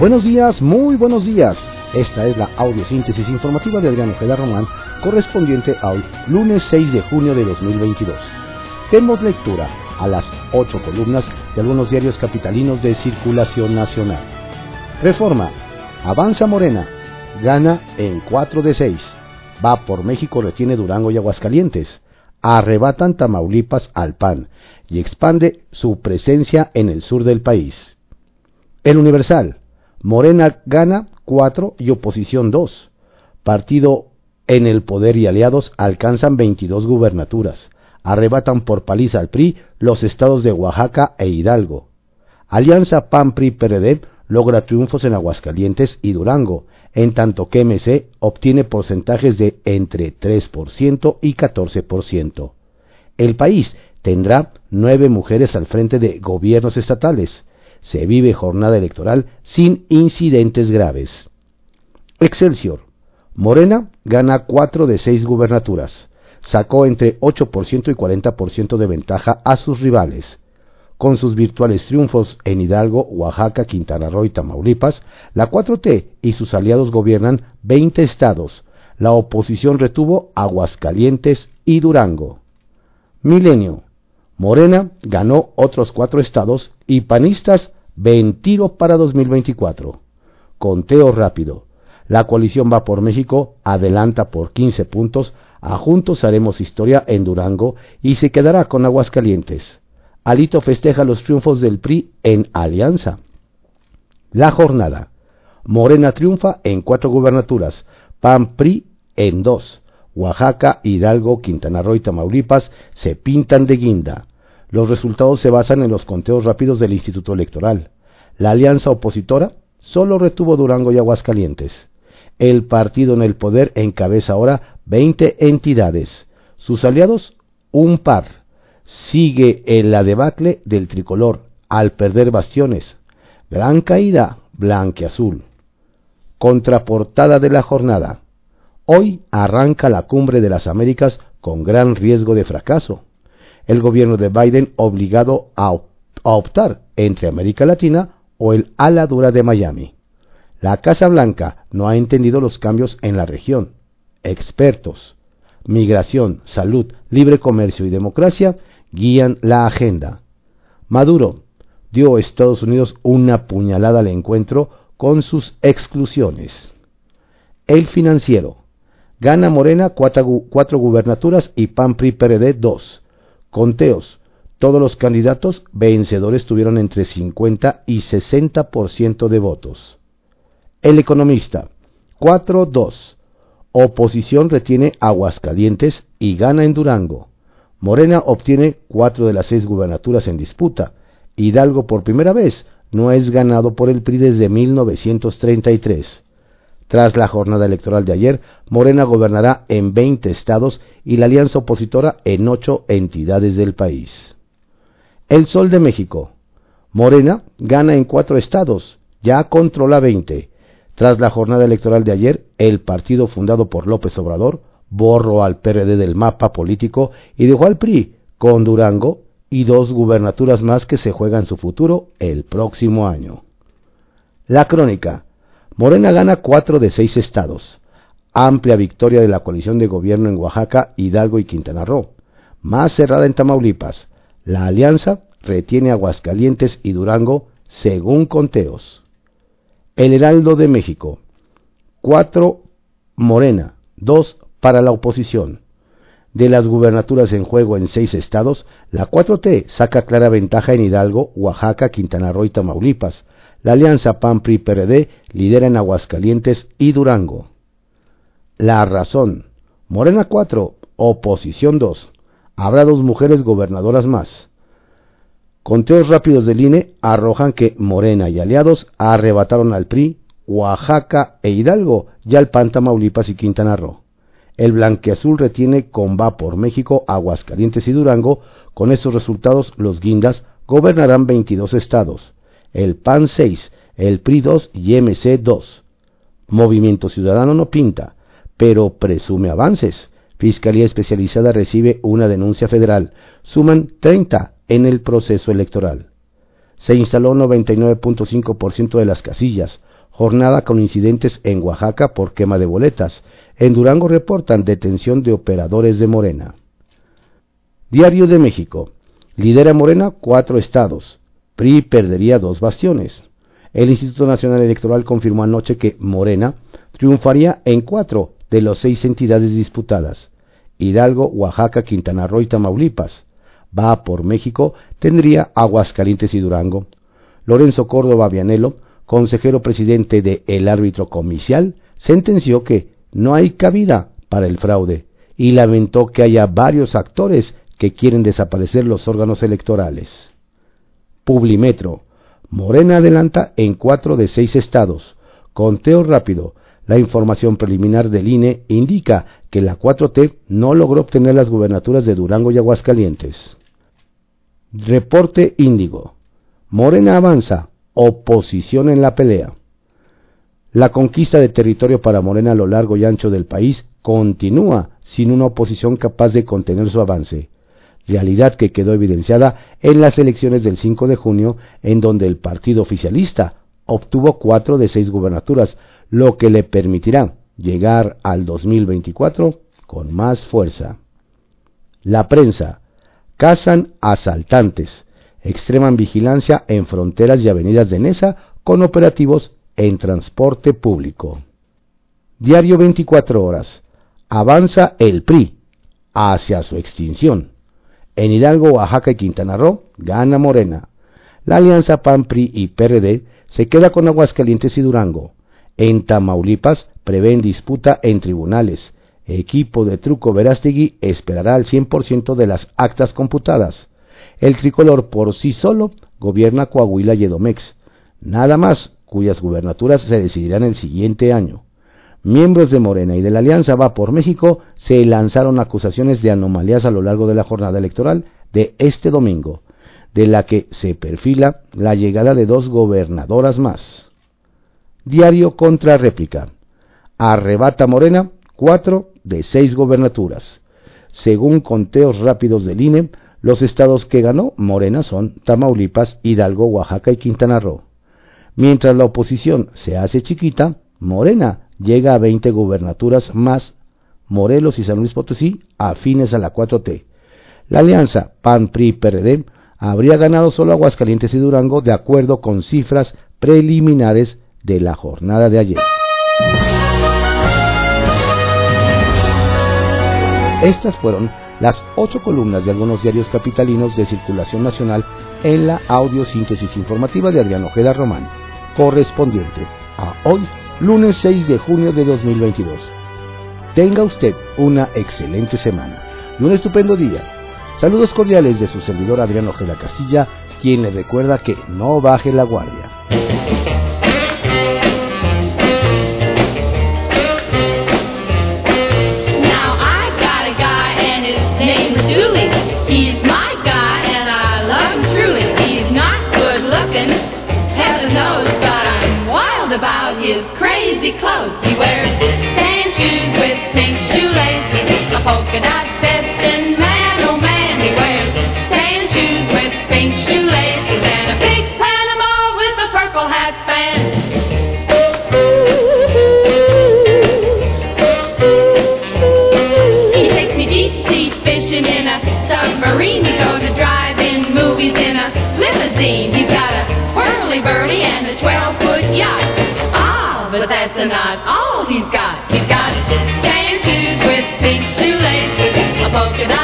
Buenos días, muy buenos días. Esta es la audiosíntesis informativa de Adriano Ojeda Román, correspondiente a hoy, lunes 6 de junio de 2022. Demos lectura a las ocho columnas de algunos diarios capitalinos de circulación nacional. Reforma. Avanza Morena. Gana en 4 de 6. Va por México, retiene Durango y Aguascalientes. Arrebatan Tamaulipas al PAN y expande su presencia en el sur del país. El Universal. Morena gana 4 y oposición 2. Partido en el poder y aliados alcanzan 22 gubernaturas. Arrebatan por paliza al PRI los estados de Oaxaca e Hidalgo. Alianza PAN-PRI-PRD logra triunfos en Aguascalientes y Durango, en tanto que MC obtiene porcentajes de entre 3% y 14%. El país tendrá nueve mujeres al frente de gobiernos estatales, se vive jornada electoral sin incidentes graves. Excelsior. Morena gana cuatro de seis gubernaturas. Sacó entre 8% y 40% de ventaja a sus rivales. Con sus virtuales triunfos en Hidalgo, Oaxaca, Quintana Roo y Tamaulipas, la 4T y sus aliados gobiernan 20 estados. La oposición retuvo Aguascalientes y Durango. Milenio. Morena ganó otros cuatro estados y panistas ven tiro para 2024. Conteo rápido. La coalición va por México, adelanta por 15 puntos, a Juntos haremos historia en Durango y se quedará con Aguascalientes. Alito festeja los triunfos del PRI en Alianza. La jornada. Morena triunfa en cuatro gubernaturas, PAN PRI en dos. Oaxaca, Hidalgo, Quintana Roo y Tamaulipas se pintan de guinda. Los resultados se basan en los conteos rápidos del Instituto Electoral. La alianza opositora solo retuvo Durango y Aguascalientes. El partido en el poder encabeza ahora 20 entidades. Sus aliados, un par. Sigue en la debacle del tricolor al perder bastiones. Gran caída, blanqueazul. Contraportada de la jornada. Hoy arranca la cumbre de las Américas con gran riesgo de fracaso el gobierno de Biden obligado a, optar entre América Latina o el ala dura de Miami. La Casa Blanca no ha entendido los cambios en la región. Expertos, migración, salud, libre comercio y democracia guían la agenda. Maduro dio a Estados Unidos una puñalada al encuentro con sus exclusiones. El financiero. Gana Morena cuatro, gubernaturas y PAN PRI PRD dos. Conteos. Todos los candidatos vencedores tuvieron entre 50 y 60% de votos. El economista. 4-2. Oposición retiene Aguascalientes y gana en Durango. Morena obtiene cuatro de las seis gubernaturas en disputa. Hidalgo por primera vez no es ganado por el PRI desde 1933. Tras la jornada electoral de ayer, Morena gobernará en 20 estados y la alianza opositora en 8 entidades del país. El Sol de México. Morena gana en 4 estados, ya controla 20. Tras la jornada electoral de ayer, el partido fundado por López Obrador borró al PRD del mapa político y dejó al PRI con Durango y dos gubernaturas más que se juegan su futuro el próximo año. La crónica. Morena gana cuatro de seis estados. Amplia victoria de la coalición de gobierno en Oaxaca, Hidalgo y Quintana Roo. Más cerrada en Tamaulipas. La alianza retiene Aguascalientes y Durango según conteos. El Heraldo de México. Cuatro Morena, dos para la oposición. De las gubernaturas en juego en seis estados, la 4T saca clara ventaja en Hidalgo, Oaxaca, Quintana Roo y Tamaulipas, la alianza PAN-PRI-PRD lidera en Aguascalientes y Durango. La razón. Morena 4, oposición 2. Habrá dos mujeres gobernadoras más. Conteos rápidos del INE arrojan que Morena y aliados arrebataron al PRI, Oaxaca e Hidalgo y al PAN Tamaulipas y Quintana Roo. El blanqueazul retiene con va por México, Aguascalientes y Durango. Con estos resultados, los guindas gobernarán 22 estados el PAN 6, el PRI 2 y MC 2. Movimiento Ciudadano no pinta, pero presume avances. Fiscalía Especializada recibe una denuncia federal. Suman 30 en el proceso electoral. Se instaló 99.5% de las casillas. Jornada con incidentes en Oaxaca por quema de boletas. En Durango reportan detención de operadores de Morena. Diario de México. Lidera Morena cuatro estados. PRI perdería dos bastiones. El Instituto Nacional Electoral confirmó anoche que Morena triunfaría en cuatro de las seis entidades disputadas. Hidalgo, Oaxaca, Quintana Roo y Tamaulipas. Va por México, tendría Aguascalientes y Durango. Lorenzo Córdoba Vianelo, consejero presidente de El Árbitro Comicial, sentenció que no hay cabida para el fraude y lamentó que haya varios actores que quieren desaparecer los órganos electorales. Publimetro. Morena adelanta en cuatro de seis estados. Conteo rápido. La información preliminar del INE indica que la 4T no logró obtener las gubernaturas de Durango y Aguascalientes. Reporte Índigo. Morena avanza. Oposición en la pelea. La conquista de territorio para Morena a lo largo y ancho del país continúa sin una oposición capaz de contener su avance realidad que quedó evidenciada en las elecciones del 5 de junio, en donde el partido oficialista obtuvo cuatro de seis gubernaturas, lo que le permitirá llegar al 2024 con más fuerza. La prensa. Cazan asaltantes. Extreman vigilancia en fronteras y avenidas de Nesa con operativos en transporte público. Diario 24 horas. Avanza el PRI hacia su extinción. En Hidalgo, Oaxaca y Quintana Roo gana Morena. La alianza PAN, PRI y PRD se queda con Aguascalientes y Durango. En Tamaulipas prevén disputa en tribunales. Equipo de Truco Verástegui esperará al 100% de las actas computadas. El tricolor por sí solo gobierna Coahuila y Edomex, nada más cuyas gubernaturas se decidirán el siguiente año miembros de Morena y de la Alianza Va por México se lanzaron acusaciones de anomalías a lo largo de la jornada electoral de este domingo, de la que se perfila la llegada de dos gobernadoras más. Diario contra réplica. Arrebata Morena cuatro de seis gobernaturas. Según conteos rápidos del INE, los estados que ganó Morena son Tamaulipas, Hidalgo, Oaxaca y Quintana Roo. Mientras la oposición se hace chiquita, Morena llega a 20 gubernaturas más Morelos y San Luis Potosí afines a la 4T. La alianza PAN-PRI-PRD habría ganado solo Aguascalientes y Durango de acuerdo con cifras preliminares de la jornada de ayer. Estas fueron las ocho columnas de algunos diarios capitalinos de circulación nacional en la audiosíntesis informativa de Adriano Ojeda Román, correspondiente a hoy lunes 6 de junio de 2022. Tenga usted una excelente semana y un estupendo día. Saludos cordiales de su servidor Adriano Ojeda Castilla, quien le recuerda que no baje la guardia. About his crazy clothes. He wears tan shoes with pink shoelaces, a polka dot vest,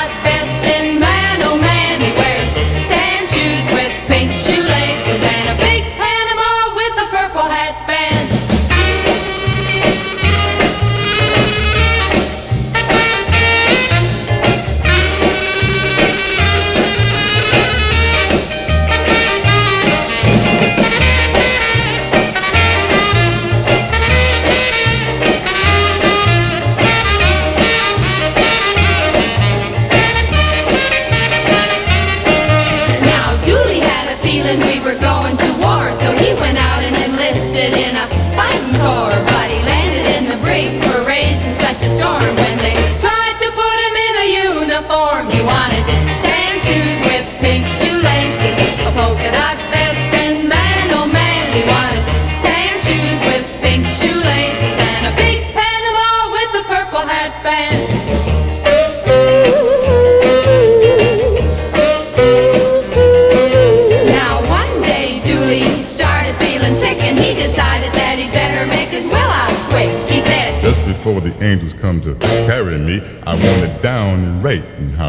that.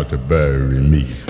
To bury me.